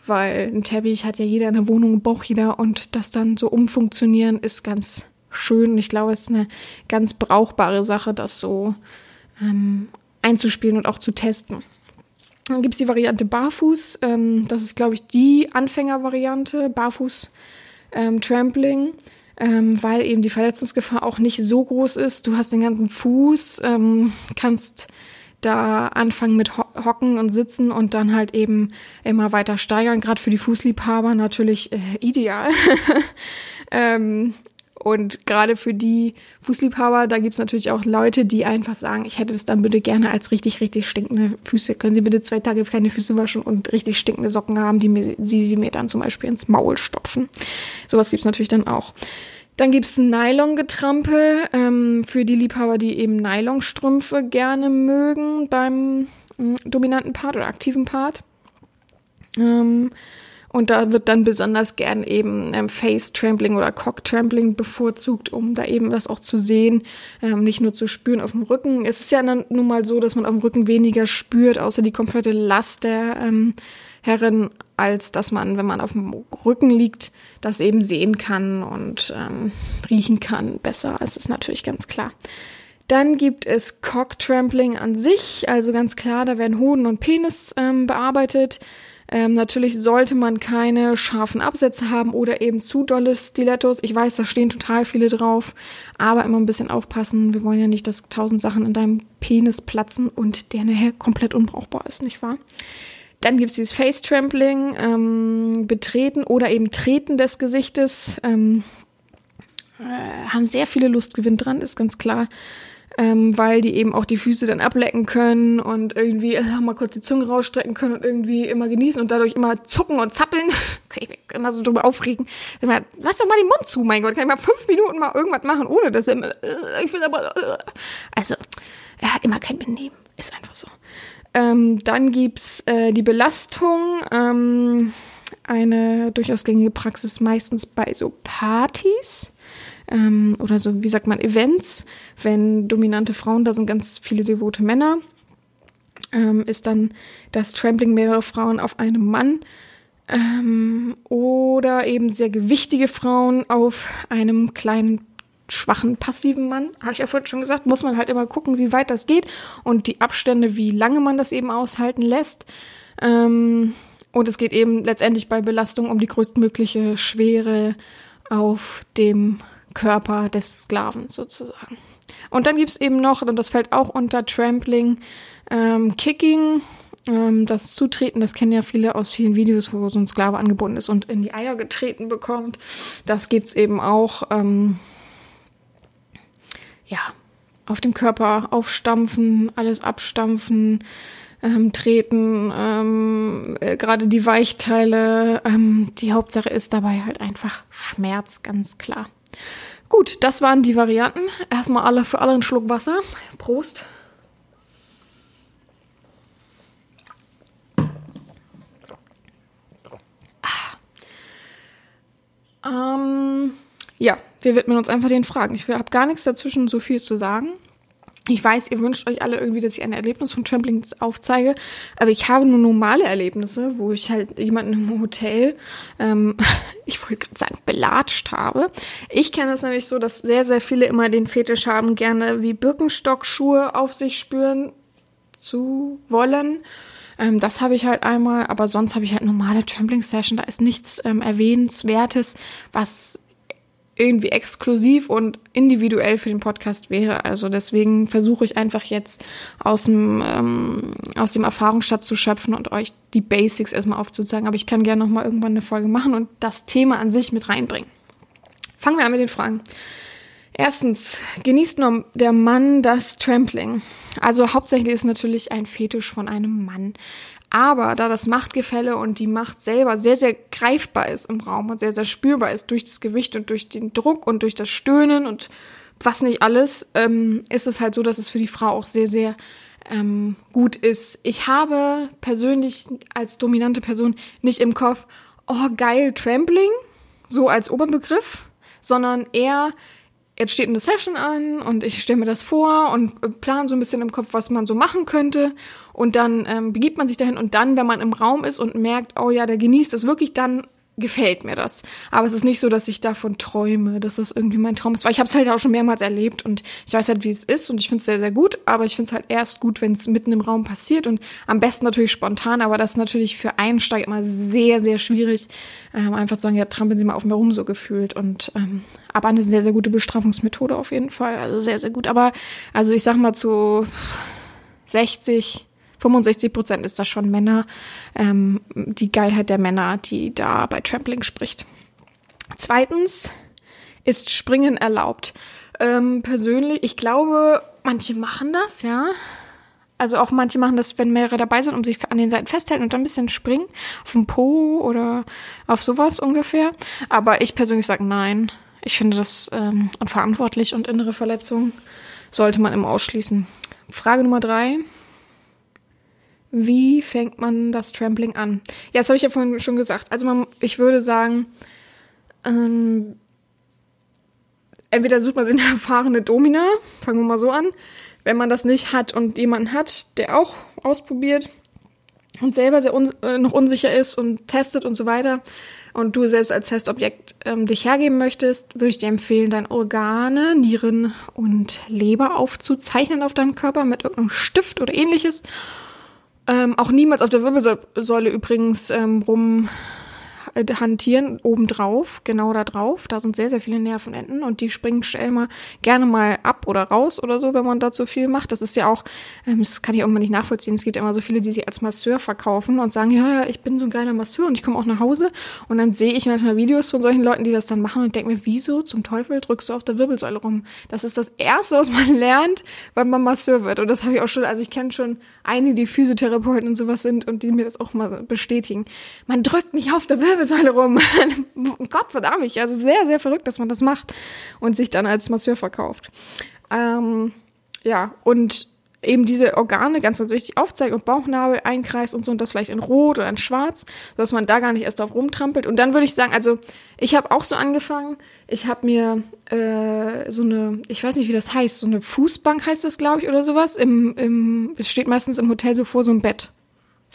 Speaker 2: Weil ein Teppich hat ja jeder in der Wohnung, braucht jeder und das dann so umfunktionieren ist ganz schön. Ich glaube, es ist eine ganz brauchbare Sache, das so ähm, einzuspielen und auch zu testen. Dann gibt es die Variante Barfuß. Ähm, das ist, glaube ich, die Anfängervariante, Barfuß ähm, Trampling. ähm, weil eben die Verletzungsgefahr auch nicht so groß ist. Du hast den ganzen Fuß, ähm, kannst da anfangen mit Hocken und Sitzen und dann halt eben immer weiter steigern. Gerade für die Fußliebhaber natürlich äh, ideal. ähm, und gerade für die Fußliebhaber, da gibt's natürlich auch Leute, die einfach sagen, ich hätte das dann bitte gerne als richtig, richtig stinkende Füße. Können Sie bitte zwei Tage keine Füße waschen und richtig stinkende Socken haben, die mir, sie, sie mir dann zum Beispiel ins Maul stopfen. Sowas gibt's natürlich dann auch. Dann gibt's Nylon-Getrampel ähm, für die Liebhaber, die eben Nylonstrümpfe gerne mögen beim äh, dominanten Part oder aktiven Part. Ähm, und da wird dann besonders gern eben ähm, Face Trampling oder Cock Trampling bevorzugt, um da eben das auch zu sehen, ähm, nicht nur zu spüren auf dem Rücken. Es ist ja nun mal so, dass man auf dem Rücken weniger spürt, außer die komplette Last der ähm, Herren, als dass man, wenn man auf dem Rücken liegt, das eben sehen kann und ähm, riechen kann besser. Das ist natürlich ganz klar. Dann gibt es Cock-Trampling an sich, also ganz klar, da werden Hoden und Penis ähm, bearbeitet. Ähm, natürlich sollte man keine scharfen Absätze haben oder eben zu dolle Stilettos. Ich weiß, da stehen total viele drauf, aber immer ein bisschen aufpassen. Wir wollen ja nicht, dass tausend Sachen in deinem Penis platzen und der nachher komplett unbrauchbar ist, nicht wahr? Dann gibt's dieses Face Trampling, ähm, Betreten oder eben Treten des Gesichtes. Ähm, äh, haben sehr viele Lustgewinn dran, ist ganz klar. Ähm, weil die eben auch die Füße dann ablecken können und irgendwie äh, mal kurz die Zunge rausstrecken können und irgendwie immer genießen und dadurch immer zucken und zappeln. kann ich mich immer so drüber aufregen. Immer, lass doch mal den Mund zu, mein Gott. Kann ich mal fünf Minuten mal irgendwas machen, ohne dass er immer, äh, ich will aber, äh. also, er hat immer kein Benehmen. Ist einfach so. Ähm, dann gibt's äh, die Belastung, ähm, eine durchaus gängige Praxis meistens bei so Partys ähm, oder so, wie sagt man, Events, wenn dominante Frauen, da sind ganz viele devote Männer, ähm, ist dann das Trampling mehrere Frauen auf einem Mann ähm, oder eben sehr gewichtige Frauen auf einem kleinen schwachen, passiven Mann, habe ich ja vorhin schon gesagt, muss man halt immer gucken, wie weit das geht und die Abstände, wie lange man das eben aushalten lässt. Ähm, und es geht eben letztendlich bei Belastung um die größtmögliche Schwere auf dem Körper des Sklaven sozusagen. Und dann gibt's eben noch, und das fällt auch unter Trampling, ähm, Kicking, ähm, das Zutreten, das kennen ja viele aus vielen Videos, wo so ein Sklave angebunden ist und in die Eier getreten bekommt. Das gibt's eben auch. Ähm, ja, auf dem Körper aufstampfen, alles abstampfen, ähm, treten, ähm, äh, gerade die Weichteile. Ähm, die Hauptsache ist dabei halt einfach Schmerz, ganz klar. Gut, das waren die Varianten. Erstmal alle für alle einen Schluck Wasser. Prost. Ah. Ähm, ja, wir widmen uns einfach den Fragen. Ich habe gar nichts dazwischen so viel zu sagen. Ich weiß, ihr wünscht euch alle irgendwie, dass ich ein Erlebnis von Trampling aufzeige, aber ich habe nur normale Erlebnisse, wo ich halt jemanden im Hotel, ähm, ich wollte gerade sagen, belatscht habe. Ich kenne das nämlich so, dass sehr, sehr viele immer den Fetisch haben, gerne wie Birkenstockschuhe auf sich spüren zu wollen. Ähm, das habe ich halt einmal, aber sonst habe ich halt normale Trampling-Session. Da ist nichts ähm, Erwähnenswertes, was irgendwie exklusiv und individuell für den Podcast wäre. Also deswegen versuche ich einfach jetzt aus dem, ähm, aus dem Erfahrungsschatz zu schöpfen und euch die Basics erstmal aufzuzeigen. Aber ich kann gerne nochmal irgendwann eine Folge machen und das Thema an sich mit reinbringen. Fangen wir an mit den Fragen. Erstens, genießt nur der Mann das Trampling? Also hauptsächlich ist natürlich ein Fetisch von einem Mann. Aber da das Machtgefälle und die Macht selber sehr, sehr greifbar ist im Raum und sehr, sehr spürbar ist durch das Gewicht und durch den Druck und durch das Stöhnen und was nicht alles, ähm, ist es halt so, dass es für die Frau auch sehr, sehr ähm, gut ist. Ich habe persönlich als dominante Person nicht im Kopf, oh geil, Trampling, so als Oberbegriff, sondern eher jetzt steht eine Session an und ich stelle mir das vor und plan so ein bisschen im Kopf, was man so machen könnte. Und dann ähm, begibt man sich dahin und dann, wenn man im Raum ist und merkt, oh ja, der genießt das wirklich, dann gefällt mir das. Aber es ist nicht so, dass ich davon träume, dass das irgendwie mein Traum ist. Weil ich habe es halt auch schon mehrmals erlebt und ich weiß halt, wie es ist und ich finde es sehr, sehr gut. Aber ich finde es halt erst gut, wenn es mitten im Raum passiert und am besten natürlich spontan. Aber das ist natürlich für Einsteiger immer sehr, sehr schwierig, ähm, einfach zu sagen, ja, trampeln Sie mal auf mir rum so gefühlt. Und ähm, aber eine sehr, sehr gute Bestrafungsmethode auf jeden Fall. Also sehr, sehr gut. Aber also ich sag mal zu 60 65 Prozent ist das schon Männer, ähm, die Geilheit der Männer, die da bei Trampling spricht. Zweitens ist Springen erlaubt. Ähm, persönlich, ich glaube, manche machen das, ja. Also auch manche machen das, wenn mehrere dabei sind, um sich an den Seiten festhalten und dann ein bisschen springen. Auf dem Po oder auf sowas ungefähr. Aber ich persönlich sage nein. Ich finde das ähm, unverantwortlich und innere Verletzungen sollte man immer ausschließen. Frage Nummer drei. Wie fängt man das Trampling an? Ja, das habe ich ja vorhin schon gesagt. Also man, ich würde sagen, ähm, entweder sucht man sich eine erfahrene Domina, fangen wir mal so an. Wenn man das nicht hat und jemanden hat, der auch ausprobiert und selber sehr un äh, noch unsicher ist und testet und so weiter, und du selbst als Testobjekt ähm, dich hergeben möchtest, würde ich dir empfehlen, deine Organe, Nieren und Leber aufzuzeichnen auf deinem Körper mit irgendeinem Stift oder ähnliches ähm, auch niemals auf der Wirbelsäule übrigens ähm, rum äh, hantieren, obendrauf, genau da drauf. Da sind sehr, sehr viele Nervenenden und die springen schnell mal gerne mal ab oder raus oder so, wenn man da zu viel macht. Das ist ja auch, ähm, das kann ich auch mal nicht nachvollziehen. Es gibt immer so viele, die sich als Masseur verkaufen und sagen, ja, ja, ich bin so ein geiler Masseur und ich komme auch nach Hause. Und dann sehe ich manchmal Videos von solchen Leuten, die das dann machen und denke mir, wieso zum Teufel drückst du auf der Wirbelsäule rum? Das ist das Erste, was man lernt, wenn man Masseur wird. Und das habe ich auch schon, also ich kenne schon einige, die Physiotherapeuten und sowas sind und die mir das auch mal bestätigen. Man drückt nicht auf der Wirbelsäule rum. Gott verdammt mich. Also sehr, sehr verrückt, dass man das macht und sich dann als Masseur verkauft. Ähm, ja, und eben diese Organe ganz, ganz wichtig aufzeigt und Bauchnabel einkreist und so und das vielleicht in Rot oder in Schwarz, sodass man da gar nicht erst drauf rumtrampelt. Und dann würde ich sagen, also ich habe auch so angefangen, ich habe mir äh, so eine, ich weiß nicht, wie das heißt, so eine Fußbank heißt das, glaube ich, oder sowas. Im, im, es steht meistens im Hotel so vor so einem Bett.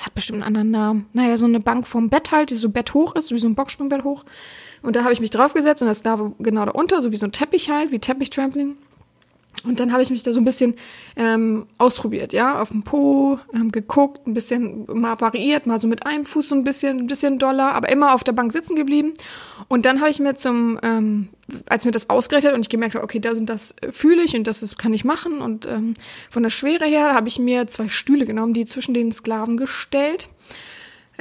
Speaker 2: Das hat bestimmt einen anderen Namen. Naja, so eine Bank vom Bett halt, die so Bett hoch ist, wie so ein Boxsprungbett hoch. Und da habe ich mich draufgesetzt und das war genau da unter, so wie so ein Teppich halt, wie Teppichtrampling. Und dann habe ich mich da so ein bisschen ähm, ausprobiert, ja, auf dem Po, ähm, geguckt, ein bisschen mal variiert, mal so mit einem Fuß so ein bisschen, ein bisschen doller, aber immer auf der Bank sitzen geblieben. Und dann habe ich mir zum, ähm, als mir das ausgerechnet und ich gemerkt habe, okay, das und das fühle ich und das ist, kann ich machen. Und ähm, von der Schwere her habe ich mir zwei Stühle genommen, die zwischen den Sklaven gestellt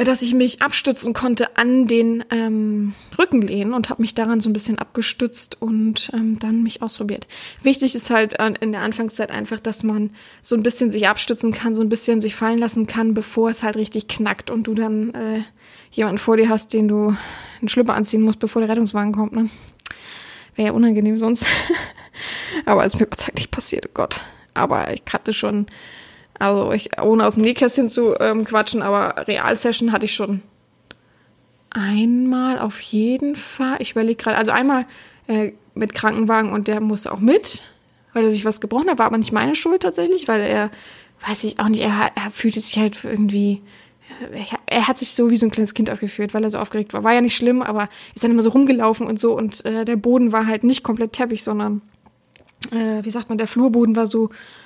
Speaker 2: dass ich mich abstützen konnte an den ähm, Rückenlehnen und habe mich daran so ein bisschen abgestützt und ähm, dann mich ausprobiert. Wichtig ist halt in der Anfangszeit einfach, dass man so ein bisschen sich abstützen kann, so ein bisschen sich fallen lassen kann, bevor es halt richtig knackt und du dann äh, jemanden vor dir hast, den du einen Schlüpper anziehen musst, bevor der Rettungswagen kommt. Ne? Wäre ja unangenehm sonst. Aber es ist mir Gott sei Dank nicht passiert, oh Gott. Aber ich hatte schon also ich, ohne aus dem Nähkästchen zu ähm, quatschen, aber Realsession hatte ich schon einmal auf jeden Fall. Ich überlege gerade, also einmal äh, mit Krankenwagen und der musste auch mit, weil er sich was gebrochen hat, war aber nicht meine Schuld tatsächlich, weil er, weiß ich auch nicht, er, er fühlte sich halt irgendwie, er, er hat sich so wie so ein kleines Kind aufgeführt, weil er so aufgeregt war. War ja nicht schlimm, aber ist dann immer so rumgelaufen und so und äh, der Boden war halt nicht komplett Teppich, sondern, äh, wie sagt man, der Flurboden war so äh,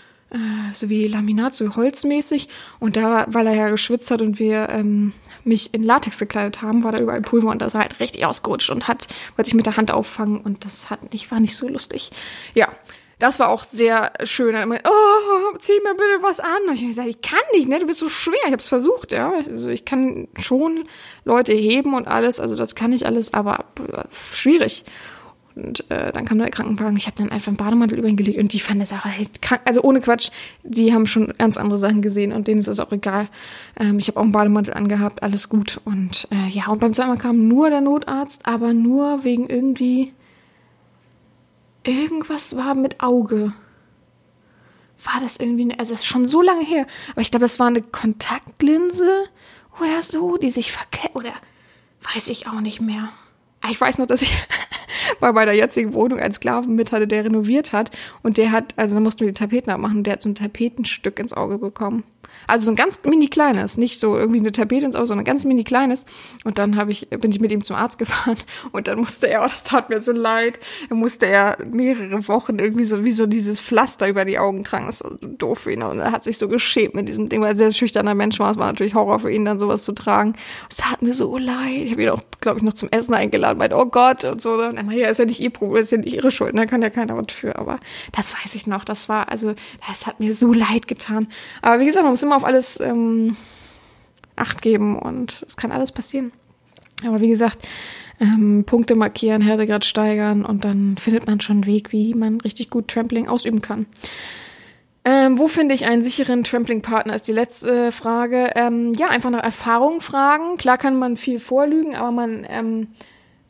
Speaker 2: so wie Laminat, so holzmäßig. Und da, weil er ja geschwitzt hat und wir ähm, mich in Latex gekleidet haben, war da überall Pulver und das war halt richtig ausgerutscht und hat, wollte sich mit der Hand auffangen und das hat nicht, war nicht so lustig. Ja. Das war auch sehr schön. Immer, oh, zieh mir bitte was an. Und ich habe gesagt, ich kann nicht, ne? Du bist so schwer. Ich habe es versucht, ja. Also ich kann schon Leute heben und alles. Also das kann ich alles, aber schwierig. Und äh, dann kam der Krankenwagen. Ich habe dann einfach einen Bademantel über ihn gelegt und die fanden das auch halt krank. Also ohne Quatsch, die haben schon ganz andere Sachen gesehen und denen ist das auch egal. Ähm, ich habe auch einen Bademantel angehabt, alles gut. Und äh, ja, und beim zweiten Mal kam nur der Notarzt, aber nur wegen irgendwie irgendwas war mit Auge. War das irgendwie, also das ist schon so lange her. Aber ich glaube, das war eine Kontaktlinse oder so, die sich verkehrt, oder weiß ich auch nicht mehr. Ich weiß noch, dass ich bei der jetzigen Wohnung ein Sklaven mit hatte, der renoviert hat. Und der hat, also da mussten wir die Tapeten abmachen, und der hat so ein Tapetenstück ins Auge bekommen. Also so ein ganz mini kleines, nicht so irgendwie eine Tapete ins Auge, sondern ganz mini kleines. Und dann habe ich, bin ich mit ihm zum Arzt gefahren und dann musste er, oh, das tat mir so leid, dann musste er mehrere Wochen irgendwie so wie so dieses Pflaster über die Augen tragen. Das ist so doof für ihn. Und er hat sich so geschämt mit diesem Ding, weil er sehr schüchterner Mensch war. Es war natürlich Horror für ihn, dann sowas zu tragen. Es tat mir so leid. Ich habe ihn auch, glaube ich, noch zum Essen eingeladen, meinte, oh Gott und so. Und er meinte, ja, ist ja nicht ihr Problem, ist ja nicht ihre Schuld, da kann ja keiner was für. Aber das weiß ich noch. Das war, also, das hat mir so leid getan. Aber wie gesagt, man muss immer auf alles ähm, Acht geben und es kann alles passieren. Aber wie gesagt, ähm, Punkte markieren, Härtegrad steigern und dann findet man schon einen Weg, wie man richtig gut Trampling ausüben kann. Ähm, wo finde ich einen sicheren Trampling-Partner, ist die letzte Frage. Ähm, ja, einfach nach Erfahrung fragen. Klar kann man viel vorlügen, aber man, ähm,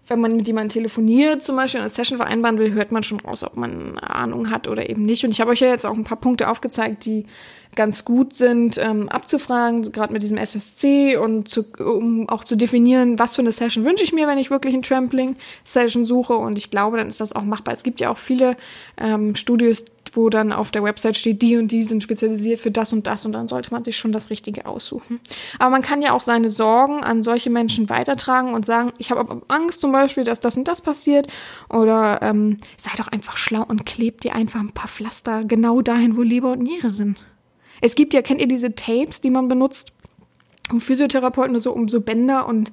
Speaker 2: wenn man mit jemandem telefoniert, zum Beispiel eine Session vereinbaren will, hört man schon raus, ob man Ahnung hat oder eben nicht. Und ich habe euch ja jetzt auch ein paar Punkte aufgezeigt, die ganz gut sind, ähm, abzufragen, gerade mit diesem SSC und zu, um auch zu definieren, was für eine Session wünsche ich mir, wenn ich wirklich ein Trampling-Session suche. Und ich glaube, dann ist das auch machbar. Es gibt ja auch viele ähm, Studios, wo dann auf der Website steht, die und die sind spezialisiert für das und das und dann sollte man sich schon das Richtige aussuchen. Aber man kann ja auch seine Sorgen an solche Menschen weitertragen und sagen, ich habe Angst zum Beispiel, dass das und das passiert oder ähm, sei doch einfach schlau und klebt dir einfach ein paar Pflaster genau dahin, wo Leber und Niere sind. Es gibt ja, kennt ihr diese Tapes, die man benutzt, um Physiotherapeuten so, um so Bänder und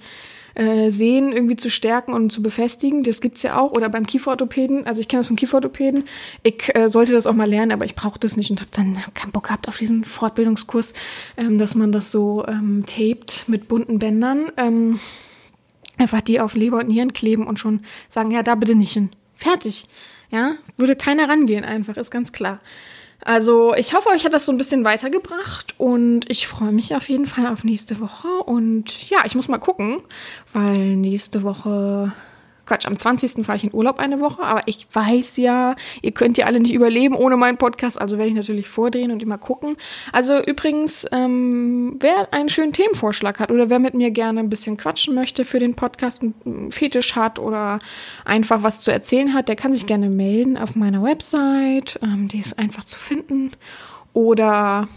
Speaker 2: äh, Sehnen irgendwie zu stärken und zu befestigen. Das gibt's ja auch. Oder beim Kieferorthopäden. Also ich kenne das vom Kieferorthopäden. Ich äh, sollte das auch mal lernen, aber ich brauche das nicht und habe dann keinen Bock gehabt auf diesen Fortbildungskurs, ähm, dass man das so ähm, taped mit bunten Bändern. Ähm, einfach die auf Leber und Nieren kleben und schon sagen, ja, da bitte nicht hin. Fertig. Ja, würde keiner rangehen, einfach, ist ganz klar. Also ich hoffe, euch hat das so ein bisschen weitergebracht und ich freue mich auf jeden Fall auf nächste Woche. Und ja, ich muss mal gucken, weil nächste Woche Quatsch, am 20. fahre ich in Urlaub eine Woche, aber ich weiß ja, ihr könnt ja alle nicht überleben ohne meinen Podcast, also werde ich natürlich vordrehen und immer gucken. Also übrigens, ähm, wer einen schönen Themenvorschlag hat oder wer mit mir gerne ein bisschen quatschen möchte für den Podcast, einen Fetisch hat oder einfach was zu erzählen hat, der kann sich gerne melden auf meiner Website, ähm, die ist einfach zu finden oder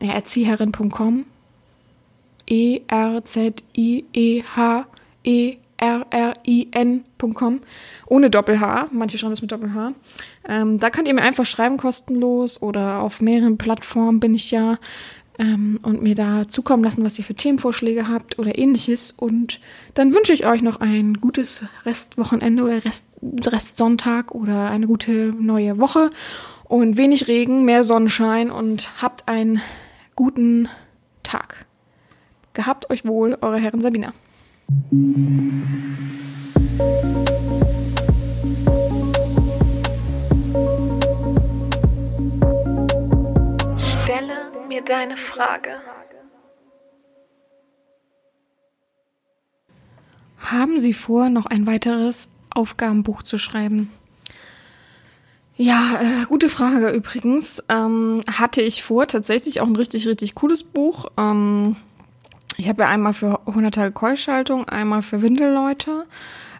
Speaker 2: ja, erzieherin.com E-R-Z-I-E-H-E rrin.com ohne Doppel-H. Manche schreiben das mit Doppel-H. Ähm, da könnt ihr mir einfach schreiben, kostenlos oder auf mehreren Plattformen bin ich ja ähm, und mir da zukommen lassen, was ihr für Themenvorschläge habt oder ähnliches. Und dann wünsche ich euch noch ein gutes Restwochenende oder Rest, Restsonntag oder eine gute neue Woche und wenig Regen, mehr Sonnenschein und habt einen guten Tag. Gehabt euch wohl, eure Herren Sabina.
Speaker 1: Stelle mir deine Frage.
Speaker 2: Haben Sie vor, noch ein weiteres Aufgabenbuch zu schreiben? Ja, äh, gute Frage übrigens. Ähm, hatte ich vor, tatsächlich auch ein richtig, richtig cooles Buch. Ähm, ich habe ja einmal für 100 Tage Keuschaltung, einmal für Windelleute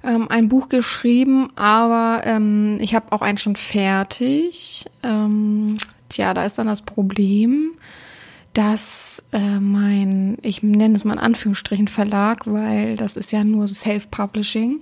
Speaker 2: ähm, ein Buch geschrieben, aber ähm, ich habe auch eins schon fertig. Ähm, tja, da ist dann das Problem, dass äh, mein, ich nenne es mal in Anführungsstrichen Verlag, weil das ist ja nur Self-Publishing,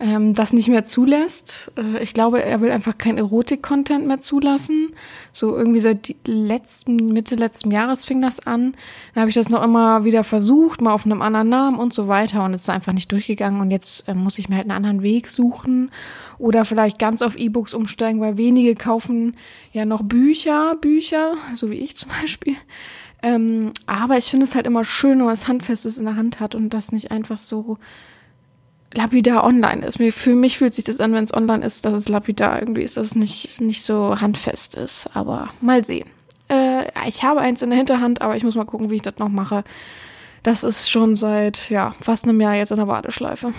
Speaker 2: ähm, das nicht mehr zulässt. Äh, ich glaube, er will einfach kein Erotik-Content mehr zulassen. So irgendwie seit letzten, Mitte letzten Jahres fing das an. Dann habe ich das noch immer wieder versucht, mal auf einem anderen Namen und so weiter und es ist einfach nicht durchgegangen und jetzt äh, muss ich mir halt einen anderen Weg suchen oder vielleicht ganz auf E-Books umsteigen, weil wenige kaufen ja noch Bücher, Bücher, so wie ich zum Beispiel. Ähm, aber ich finde es halt immer schön, wenn man es Handfestes in der Hand hat und das nicht einfach so lapidar online ist. Mir, für mich fühlt sich das an, wenn es online ist, dass es lapidar irgendwie ist, dass es nicht, nicht so handfest ist. Aber mal sehen. Äh, ich habe eins in der Hinterhand, aber ich muss mal gucken, wie ich das noch mache. Das ist schon seit, ja, fast einem Jahr jetzt in der Warteschleife.